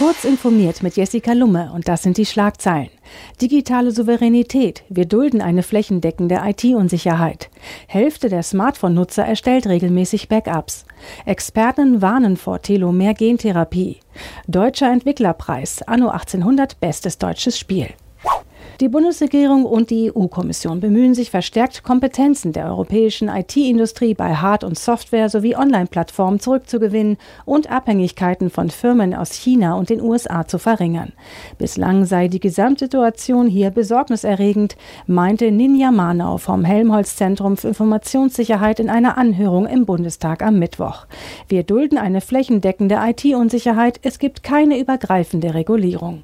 Kurz informiert mit Jessica Lumme und das sind die Schlagzeilen. Digitale Souveränität. Wir dulden eine flächendeckende IT-Unsicherheit. Hälfte der Smartphone-Nutzer erstellt regelmäßig Backups. Experten warnen vor Telomere-Gentherapie. Deutscher Entwicklerpreis. Anno 1800 bestes deutsches Spiel. Die Bundesregierung und die EU-Kommission bemühen sich verstärkt, Kompetenzen der europäischen IT-Industrie bei Hard- und Software sowie Online-Plattformen zurückzugewinnen und Abhängigkeiten von Firmen aus China und den USA zu verringern. Bislang sei die Gesamtsituation hier besorgniserregend, meinte Ninja Manau vom Helmholtz-Zentrum für Informationssicherheit in einer Anhörung im Bundestag am Mittwoch. Wir dulden eine flächendeckende IT-Unsicherheit, es gibt keine übergreifende Regulierung.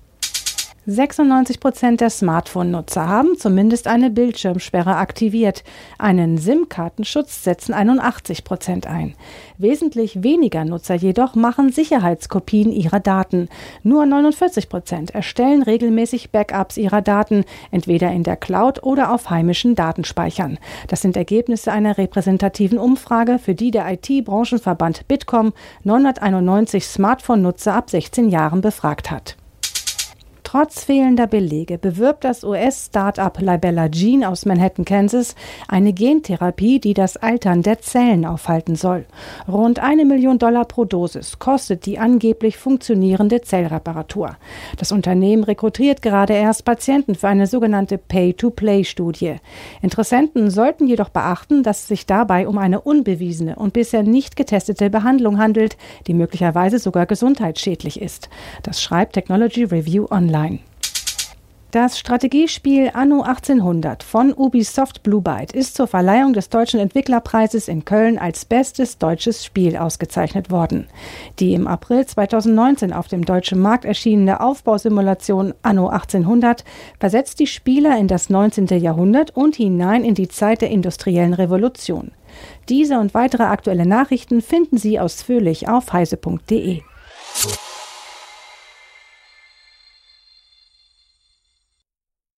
96 Prozent der Smartphone-Nutzer haben zumindest eine Bildschirmsperre aktiviert. Einen SIM-Kartenschutz setzen 81 Prozent ein. Wesentlich weniger Nutzer jedoch machen Sicherheitskopien ihrer Daten. Nur 49 Prozent erstellen regelmäßig Backups ihrer Daten, entweder in der Cloud oder auf heimischen Datenspeichern. Das sind Ergebnisse einer repräsentativen Umfrage, für die der IT-Branchenverband Bitkom 991 Smartphone-Nutzer ab 16 Jahren befragt hat. Trotz fehlender Belege bewirbt das US-Startup Libella Gene aus Manhattan, Kansas, eine Gentherapie, die das Altern der Zellen aufhalten soll. Rund eine Million Dollar pro Dosis kostet die angeblich funktionierende Zellreparatur. Das Unternehmen rekrutiert gerade erst Patienten für eine sogenannte Pay-to-Play-Studie. Interessenten sollten jedoch beachten, dass es sich dabei um eine unbewiesene und bisher nicht getestete Behandlung handelt, die möglicherweise sogar gesundheitsschädlich ist. Das schreibt Technology Review Online online. Das Strategiespiel Anno 1800 von Ubisoft Blue Byte ist zur Verleihung des Deutschen Entwicklerpreises in Köln als bestes deutsches Spiel ausgezeichnet worden. Die im April 2019 auf dem deutschen Markt erschienene Aufbausimulation Anno 1800 versetzt die Spieler in das 19. Jahrhundert und hinein in die Zeit der industriellen Revolution. Diese und weitere aktuelle Nachrichten finden Sie ausführlich auf heise.de.